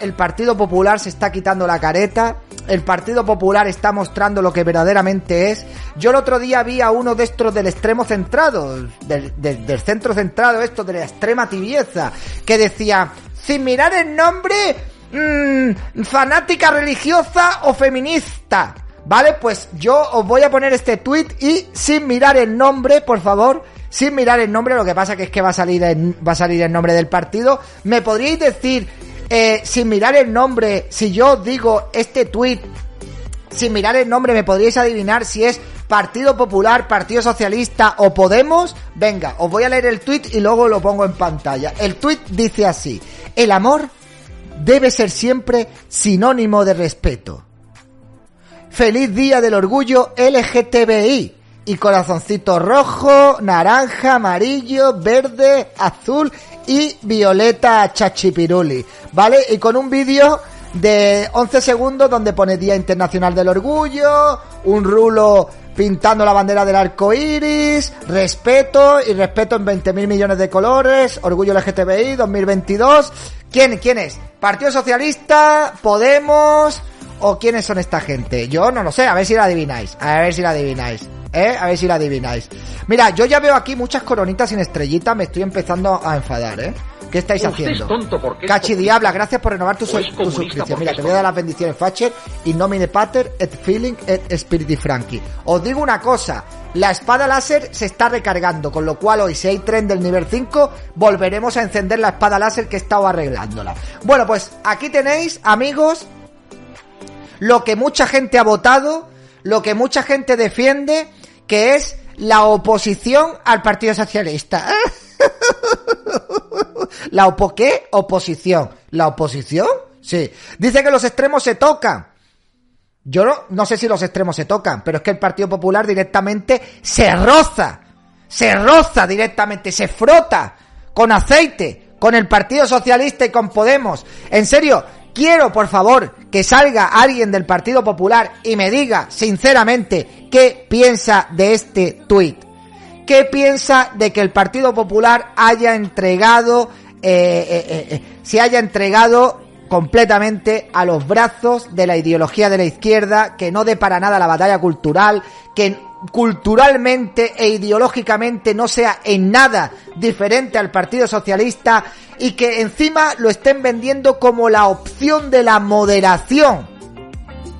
El Partido Popular se está quitando la careta. El Partido Popular está mostrando lo que verdaderamente es. Yo el otro día vi a uno de estos del extremo centrado, del, centro centrado, esto de la extrema tibieza, que decía, sin mirar el nombre, mm, fanática religiosa o feminista. Vale, pues yo os voy a poner este tweet y sin mirar el nombre, por favor, sin mirar el nombre, lo que pasa que es que va a salir en- va a salir el nombre del partido. ¿Me podríais decir, eh, sin mirar el nombre, si yo digo este tweet, sin mirar el nombre, me podríais adivinar si es Partido Popular, Partido Socialista o Podemos? Venga, os voy a leer el tweet y luego lo pongo en pantalla. El tweet dice así: El amor debe ser siempre sinónimo de respeto. Feliz Día del Orgullo LGTBI. Y corazoncito rojo, naranja, amarillo, verde, azul y violeta chachipiruli. ¿Vale? Y con un vídeo de 11 segundos donde pone Día Internacional del Orgullo, un rulo pintando la bandera del arco iris, respeto y respeto en 20.000 millones de colores, Orgullo LGTBI 2022. ¿Quién, quién es? ¿Partido Socialista? ¿Podemos? ¿O quiénes son esta gente? Yo no lo sé, a ver si la adivináis. A ver si la adivináis. ¿Eh? A ver si la adivináis. Mira, yo ya veo aquí muchas coronitas sin estrellita, me estoy empezando a enfadar, ¿eh? ¿Qué estáis Usted haciendo? es tonto porque Cachi. Diabla, gracias por renovar tu, su- suscripción. Mira, te voy a dar las bendiciones Facher y nomine pater et feeling et spiriti franchi. Os digo una cosa, la espada láser se está recargando, con lo cual hoy si hay tren del nivel 5, volveremos a encender la espada láser que he estado arreglándola. Bueno, pues aquí tenéis, amigos, lo que mucha gente ha votado, lo que mucha gente defiende, que es la oposición al Partido Socialista. ¿La opo qué? Oposición. ¿La oposición? Sí. Dice que los extremos se tocan. Yo no, no sé si los extremos se tocan, pero es que el Partido Popular directamente se roza. Se roza directamente, se frota con aceite con el Partido Socialista y con Podemos. En serio, quiero por favor que salga alguien del Partido Popular y me diga sinceramente qué piensa de este tuit. ¿Qué piensa de que el Partido Popular haya entregado, eh, eh, eh, se haya entregado completamente a los brazos de la ideología de la izquierda, que no dé para nada la batalla cultural, que culturalmente e ideológicamente no sea en nada diferente al Partido Socialista y que encima lo estén vendiendo como la opción de la moderación?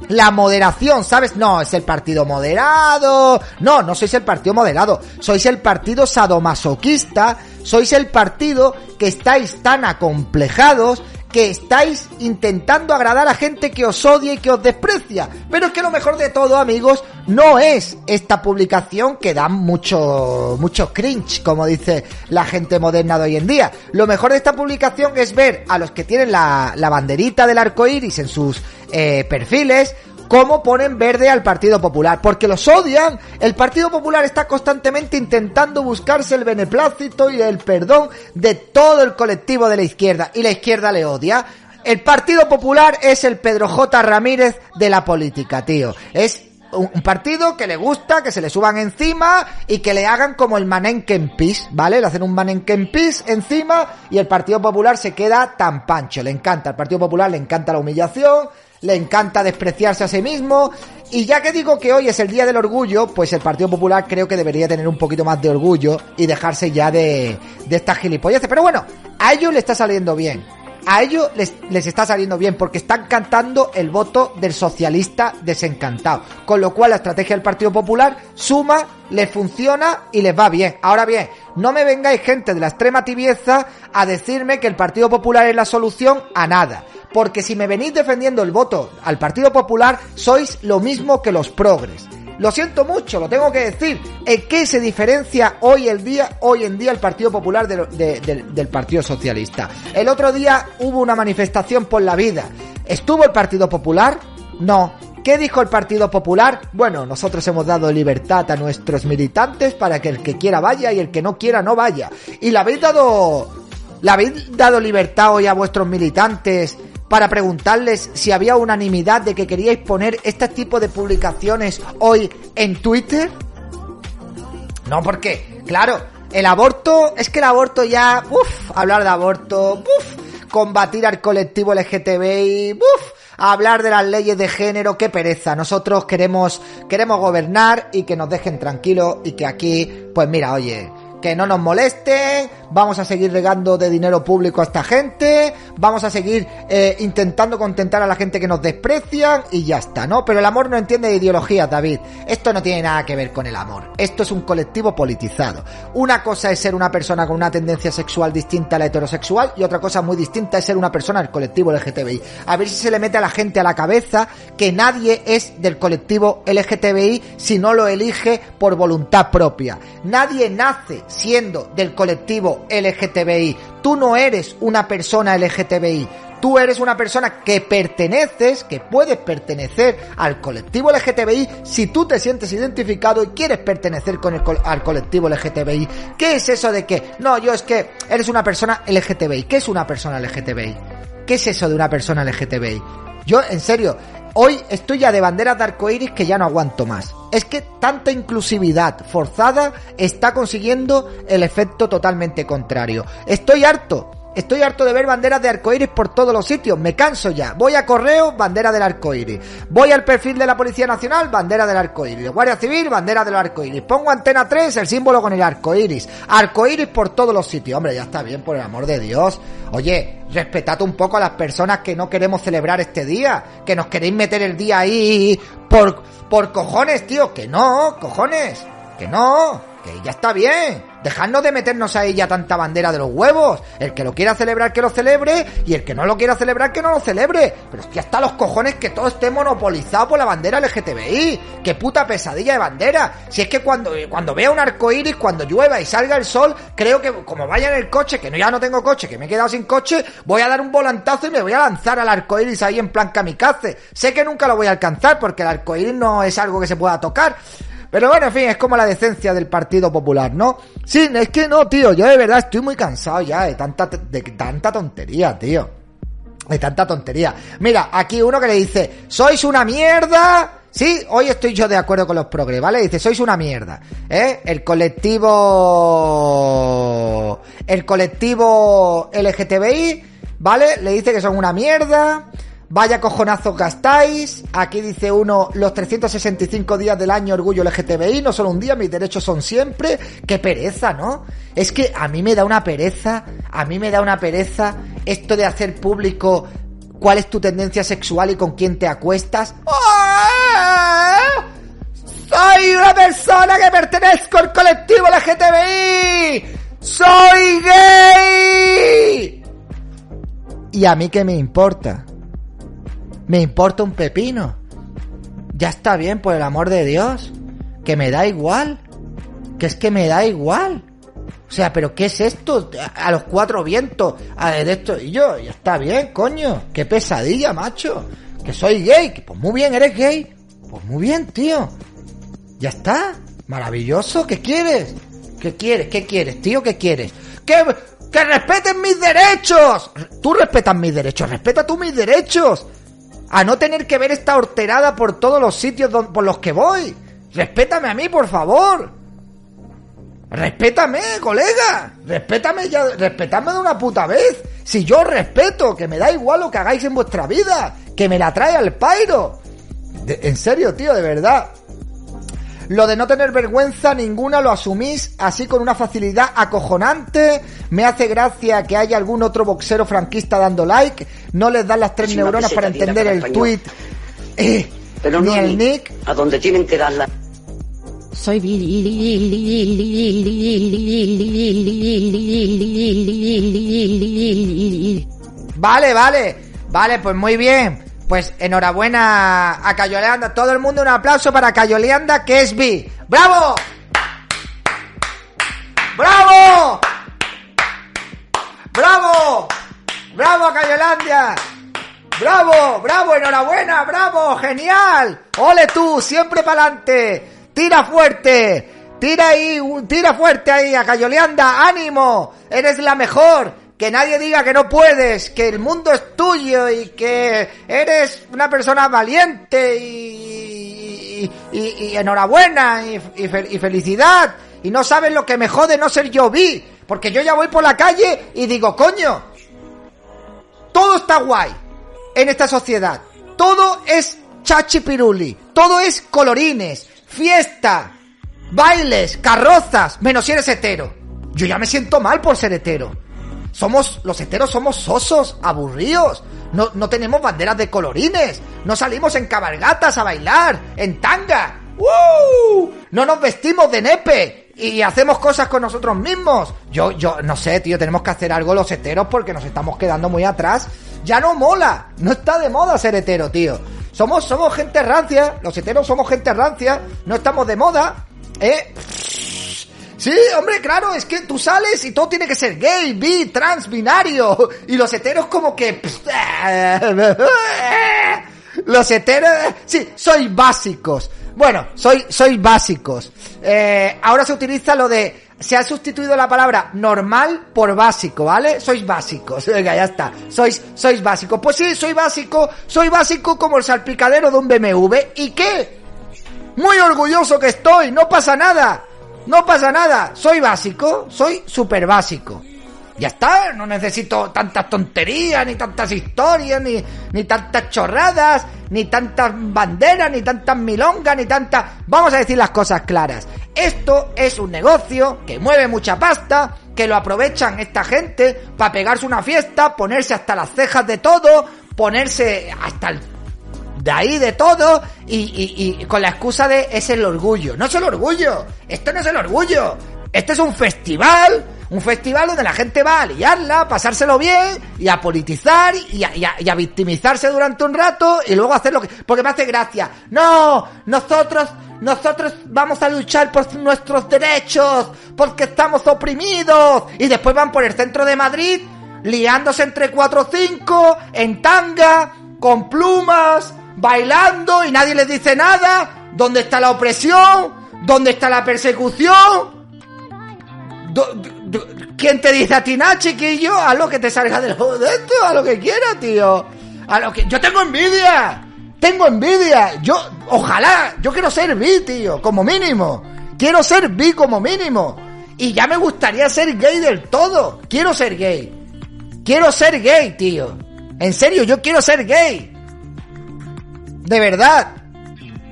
la moderación, ¿sabes? No, es el partido moderado. No, no sois el partido moderado. Sois el partido sadomasoquista. Sois el partido que estáis tan acomplejados que estáis intentando agradar a gente que os odia y que os desprecia. Pero es que lo mejor de todo, amigos, no es esta publicación que da mucho, mucho cringe, como dice la gente moderna de hoy en día. Lo mejor de esta publicación es ver a los que tienen la, la banderita del arco iris en sus eh, perfiles, cómo ponen verde al Partido Popular, porque los odian. El Partido Popular está constantemente intentando buscarse el beneplácito y el perdón de todo el colectivo de la izquierda, y la izquierda le odia. El Partido Popular es el Pedro J. Ramírez de la política, tío. Es un partido que le gusta, que se le suban encima y que le hagan como el Manenken Peace, ¿vale? Le hacen un Manenken Peace encima y el Partido Popular se queda tan pancho. Le encanta, al Partido Popular le encanta la humillación, le encanta despreciarse a sí mismo. Y ya que digo que hoy es el Día del Orgullo, pues el Partido Popular creo que debería tener un poquito más de orgullo y dejarse ya de, de estas gilipolleces. Pero bueno, a ellos le está saliendo bien. A ellos les, les está saliendo bien porque están cantando el voto del socialista desencantado. Con lo cual la estrategia del Partido Popular suma, les funciona y les va bien. Ahora bien, no me vengáis gente de la extrema tibieza a decirme que el Partido Popular es la solución a nada porque si me venís defendiendo el voto al Partido Popular, sois lo mismo que los progres. Lo siento mucho, lo tengo que decir. ¿En qué se diferencia hoy el día, hoy en día el Partido Popular del Partido Socialista? El otro día hubo una manifestación por la vida. ¿Estuvo el Partido Popular? No. ¿Qué dijo el Partido Popular? Bueno, nosotros hemos dado libertad a nuestros militantes para que el que quiera vaya y el que no quiera no vaya. Y le habéis dado, le habéis dado libertad hoy a vuestros militantes para preguntarles si había unanimidad de que queríais poner este tipo de publicaciones hoy en Twitter? No, porque, claro, el aborto, es que el aborto ya, uff, hablar de aborto, uff, combatir al colectivo LGTBI, uff, hablar de las leyes de género, qué pereza. Nosotros queremos, queremos gobernar y que nos dejen tranquilos y que aquí, pues mira, oye, que no nos molesten, vamos a seguir regando de dinero público a esta gente, vamos a seguir eh, intentando contentar a la gente que nos desprecian y ya está, ¿no? Pero el amor no entiende de ideología, David. Esto no tiene nada que ver con el amor. Esto es un colectivo politizado. Una cosa es ser una persona con una tendencia sexual distinta a la heterosexual y otra cosa muy distinta es ser una persona del colectivo LGTBI. A ver si se le mete a la gente a la cabeza que nadie es del colectivo LGTBI si no lo elige por voluntad propia. Nadie nace siendo del colectivo LGTBI. Tú no eres una persona LGTBI. Tú eres una persona que perteneces, que puedes pertenecer al colectivo LGTBI si tú te sientes identificado y quieres pertenecer con el, al colectivo LGTBI. ¿Qué es eso de que, no, yo es que eres una persona LGTBI? ¿Qué es una persona LGTBI? ¿Qué es eso de una persona LGTBI? Yo, en serio, Hoy estoy ya de banderas de arcoiris que ya no aguanto más. Es que tanta inclusividad forzada está consiguiendo el efecto totalmente contrario. Estoy harto. Estoy harto de ver banderas de arcoíris por todos los sitios. Me canso ya. Voy a correo, bandera del arcoíris. Voy al perfil de la Policía Nacional, bandera del arcoíris. Guardia Civil, bandera del arcoíris. Pongo antena 3, el símbolo con el arcoíris. Arcoíris por todos los sitios. Hombre, ya está bien, por el amor de Dios. Oye, respetad un poco a las personas que no queremos celebrar este día. Que nos queréis meter el día ahí por, por cojones, tío. Que no, cojones. Que no. Que ya está bien. Dejadnos de meternos ahí ya tanta bandera de los huevos. El que lo quiera celebrar, que lo celebre. Y el que no lo quiera celebrar, que no lo celebre. Pero es que hasta los cojones que todo esté monopolizado por la bandera LGTBI. Qué puta pesadilla de bandera. Si es que cuando, cuando vea un arco iris, cuando llueva y salga el sol, creo que como vaya en el coche, que no, ya no tengo coche, que me he quedado sin coche, voy a dar un volantazo y me voy a lanzar al arco iris ahí en plan kamikaze. Sé que nunca lo voy a alcanzar porque el arco iris no es algo que se pueda tocar. Pero bueno, en fin, es como la decencia del Partido Popular, ¿no? Sí, es que no, tío, yo de verdad estoy muy cansado ya de tanta, de tanta tontería, tío. De tanta tontería. Mira, aquí uno que le dice, sois una mierda. Sí, hoy estoy yo de acuerdo con los progres, ¿vale? Dice, sois una mierda. ¿Eh? El colectivo... El colectivo LGTBI, ¿vale? Le dice que son una mierda. Vaya cojonazos gastáis. Aquí dice uno, los 365 días del año orgullo LGTBI, no solo un día, mis derechos son siempre. Qué pereza, ¿no? Es que a mí me da una pereza, a mí me da una pereza esto de hacer público cuál es tu tendencia sexual y con quién te acuestas. ¡Ah! Soy una persona que pertenezco al colectivo LGTBI. Soy gay ¿Y a mí qué me importa? Me importa un pepino. Ya está bien, por el amor de Dios. Que me da igual. Que es que me da igual. O sea, pero ¿qué es esto? A los cuatro vientos, a de esto y yo, ya está bien, coño. Qué pesadilla, macho. Que soy gay. Pues muy bien, eres gay. Pues muy bien, tío. Ya está. Maravilloso. ¿Qué quieres? ¿Qué quieres? ¿Qué quieres, tío? ¿Qué quieres? ¡Que, que respeten mis derechos! Tú respetas mis derechos. Respeta tú mis derechos. A no tener que ver esta horterada por todos los sitios por los que voy. Respétame a mí, por favor. Respétame, colega. Respétame ya, respétame de una puta vez. Si yo respeto, que me da igual lo que hagáis en vuestra vida, que me la trae al pairo. en serio, tío, de verdad. Lo de no tener vergüenza ninguna lo asumís así con una facilidad acojonante. Me hace gracia que haya algún otro boxero franquista dando like. No les dan las tres neuronas para entender el tweet. Eh, Pero ni no el nick. A donde tienen que dar la... Soy Vale, vale. Vale, pues muy bien. Pues enhorabuena a Cayoleanda. Todo el mundo un aplauso para Cayoleanda, que es bi. ¡Bravo! ¡Bravo! ¡Bravo! ¡Bravo, Cayolandia! ¡Bravo! ¡Bravo! ¡Enhorabuena! ¡Bravo! ¡Genial! ¡Ole tú! ¡Siempre para adelante! ¡Tira fuerte! ¡Tira ahí! ¡Tira fuerte ahí! ¡A Cayoleanda! ¡Ánimo! ¡Eres la mejor! Que nadie diga que no puedes, que el mundo es tuyo y que eres una persona valiente y, y, enhorabuena y, felicidad. Y no sabes lo que me jode no ser yo vi, porque yo ya voy por la calle y digo, coño, todo está guay en esta sociedad. Todo es chachi piruli, todo es colorines, fiesta, bailes, carrozas, menos si eres hetero. Yo ya me siento mal por ser hetero. Somos, los heteros somos sosos, aburridos. No, no tenemos banderas de colorines. No salimos en cabalgatas a bailar, en tanga. ¡Uh! No nos vestimos de nepe y hacemos cosas con nosotros mismos. Yo, yo, no sé, tío, tenemos que hacer algo los heteros porque nos estamos quedando muy atrás. Ya no mola. No está de moda ser hetero, tío. Somos, somos gente rancia. Los heteros somos gente rancia. No estamos de moda. ¿Eh? Sí, hombre, claro, es que tú sales y todo tiene que ser gay, bi, trans, binario. Y los heteros como que... Los heteros... Sí, soy básicos. Bueno, soy, soy básicos. Eh, ahora se utiliza lo de... Se ha sustituido la palabra normal por básico, ¿vale? Sois básicos. Venga, ya está. Sois, sois básicos. Pues sí, soy básico. Soy básico como el salpicadero de un BMW. ¿Y qué? Muy orgulloso que estoy. No pasa nada. No pasa nada, soy básico, soy súper básico. Ya está, no necesito tantas tonterías, ni tantas historias, ni, ni tantas chorradas, ni tantas banderas, ni tantas milongas, ni tantas... Vamos a decir las cosas claras. Esto es un negocio que mueve mucha pasta, que lo aprovechan esta gente para pegarse una fiesta, ponerse hasta las cejas de todo, ponerse hasta el de ahí de todo y, con la excusa de es el orgullo. No es el orgullo, esto no es el orgullo. Este es un festival, un festival donde la gente va a liarla, a pasárselo bien y a politizar y a, a, victimizarse durante un rato y luego hacer lo que... Porque me hace gracia. No, nosotros nosotros vamos a luchar por nuestros derechos, porque estamos oprimidos. Y después van por el centro de Madrid, liándose entre cuatro o cinco, en tanga, con plumas, bailando y nadie les dice nada. ¿Dónde está la opresión? ¿Dónde está la persecución? ¿Quién te dice a ti nada, chiquillo? A lo que te salga del de esto, a lo que quieras, tío. A lo que. Yo tengo envidia. Tengo envidia. Yo, ojalá, yo quiero ser bi, tío, como mínimo. Quiero ser bi como mínimo. Y ya me gustaría ser gay del todo. Quiero ser gay. Quiero ser gay, tío. En serio, yo quiero ser gay. De verdad.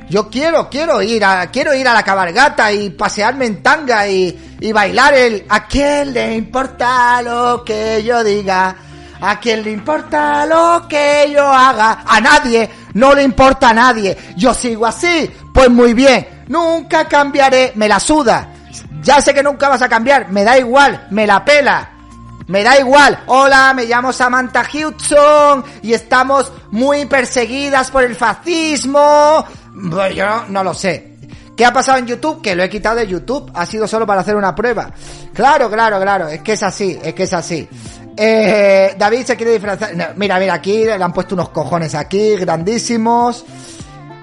Yo quiero, quiero ir a, quiero ir a la cabalgata y pasearme en tanga y, y bailar el ¿A quién le importa lo que yo diga? ¿A quién le importa lo que yo haga? A nadie, no le importa a nadie. Yo sigo así, pues muy bien. Nunca cambiaré, me la suda. Ya sé que nunca vas a cambiar, me da igual, me la pela. Me da igual. Hola, me llamo Samantha Hudson y estamos muy perseguidas por el fascismo. Pues yo no lo sé. ¿Qué ha pasado en YouTube? Que lo he quitado de YouTube. Ha sido solo para hacer una prueba. Claro, claro, claro. Es que es así, es que es así. Eh, David se quiere diferenciar. mira, mira, aquí le han puesto unos cojones aquí, grandísimos.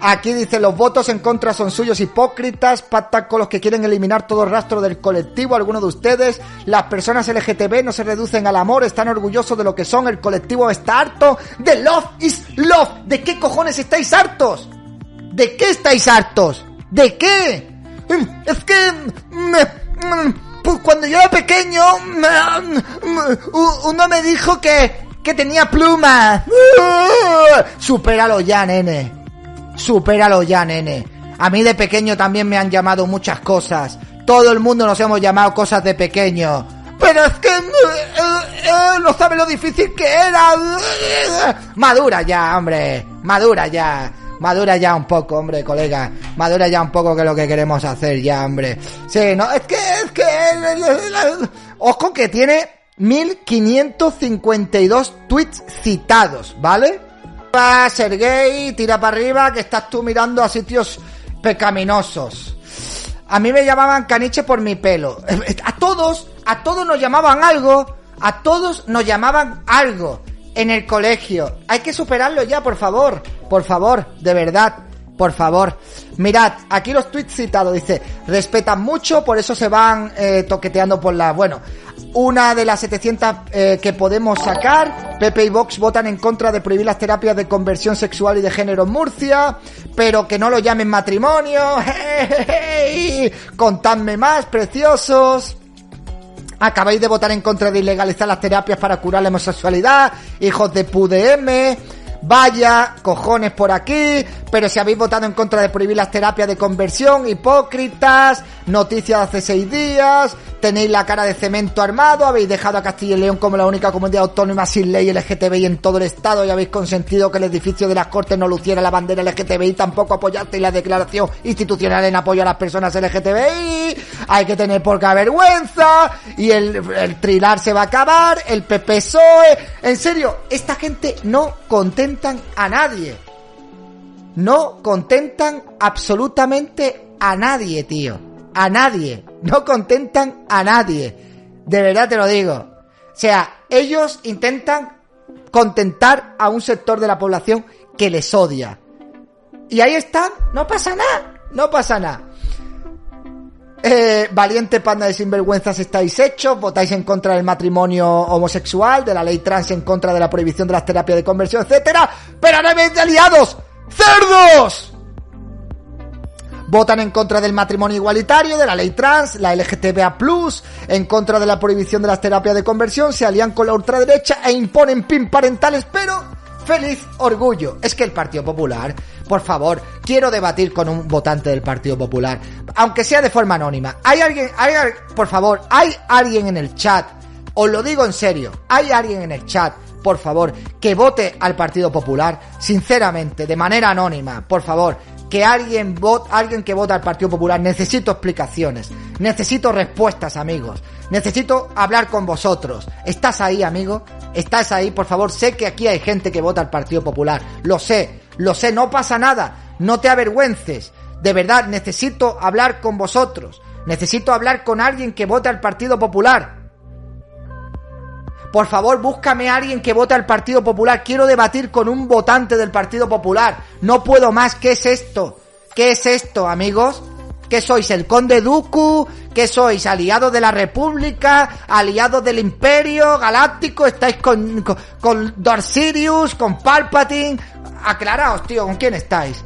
Aquí dice, los votos en contra son suyos hipócritas, pactan con los que quieren eliminar todo rastro del colectivo, algunos de ustedes, las personas LGTB no se reducen al amor, están orgullosos de lo que son, el colectivo está harto de love is love. ¿De qué cojones estáis hartos? ¿De qué estáis hartos? ¿De qué? Es que... Pues cuando yo era pequeño, uno me dijo que, que tenía plumas. Supéralo ya, nene. Supéralo ya, nene. A mí de pequeño también me han llamado muchas cosas. Todo el mundo nos hemos llamado cosas de pequeño. Pero es que eh, eh, no sabe lo difícil que era. Madura ya, hombre. Madura ya. Madura ya un poco, hombre, colega. Madura ya un poco que lo que queremos hacer ya, hombre. Sí, no, es que, es que... Ojo que tiene 1552 tweets citados, ¿vale? Ser gay, tira para arriba, que estás tú mirando a sitios pecaminosos. A mí me llamaban caniche por mi pelo. A todos, a todos nos llamaban algo, a todos nos llamaban algo en el colegio. Hay que superarlo ya, por favor, por favor, de verdad. Por favor, mirad, aquí los tweets citados dice, respetan mucho, por eso se van eh, toqueteando por la... Bueno, una de las 700 eh, que podemos sacar. Pepe y Vox votan en contra de prohibir las terapias de conversión sexual y de género en Murcia, pero que no lo llamen matrimonio. Contadme más, preciosos. Acabáis de votar en contra de ilegalizar las terapias para curar la homosexualidad, hijos de PUDM. Vaya, cojones por aquí, pero si habéis votado en contra de prohibir las terapias de conversión, hipócritas, noticias de hace seis días, tenéis la cara de cemento armado, habéis dejado a Castilla y León como la única comunidad autónoma sin ley LGTBI en todo el estado y habéis consentido que el edificio de las Cortes no luciera la bandera LGTBI, tampoco apoyasteis la declaración institucional en apoyo a las personas LGTBI, hay que tener poca vergüenza y el, el trilar se va a acabar, el PPSOE, en serio, esta gente no contentan a nadie. No contentan absolutamente a nadie, tío a nadie. No contentan a nadie. De verdad te lo digo. O sea, ellos intentan contentar a un sector de la población que les odia. Y ahí están, no pasa nada, no pasa nada. Eh, valiente panda de sinvergüenzas estáis hechos, votáis en contra del matrimonio homosexual, de la ley trans en contra de la prohibición de las terapias de conversión, etcétera, pero no de aliados, cerdos votan en contra del matrimonio igualitario, de la ley trans, la LGTBA+, en contra de la prohibición de las terapias de conversión, se alían con la ultraderecha e imponen PIN parentales, pero feliz orgullo. Es que el Partido Popular, por favor, quiero debatir con un votante del Partido Popular, aunque sea de forma anónima. Hay alguien, hay, por favor, hay alguien en el chat, os lo digo en serio, hay alguien en el chat por favor, que vote al Partido Popular, sinceramente, de manera anónima, por favor, que alguien vote, alguien que vota al Partido Popular, necesito explicaciones, necesito respuestas, amigos, necesito hablar con vosotros. ¿Estás ahí, amigo? ¿Estás ahí? Por favor, sé que aquí hay gente que vota al Partido Popular, lo sé, lo sé, no pasa nada, no te avergüences, de verdad, necesito hablar con vosotros, necesito hablar con alguien que vote al Partido Popular. Por favor, búscame a alguien que vote al Partido Popular. Quiero debatir con un votante del Partido Popular. No puedo más. ¿Qué es esto? ¿Qué es esto, amigos? ¿Qué sois? ¿El Conde Duku? ¿Qué sois? ¿Aliados de la República? ¿Aliados del Imperio Galáctico? ¿Estáis con, con, con Darth? ¿Con Palpatine? Aclaraos, tío, ¿con quién estáis?